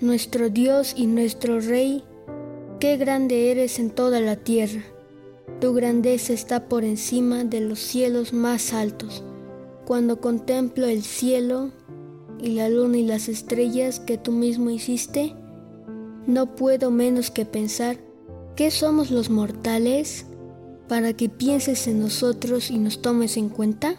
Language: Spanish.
nuestro Dios y nuestro Rey, qué grande eres en toda la tierra. Tu grandeza está por encima de los cielos más altos. Cuando contemplo el cielo y la luna y las estrellas que tú mismo hiciste, no puedo menos que pensar que somos los mortales para que pienses en nosotros y nos tomes en cuenta.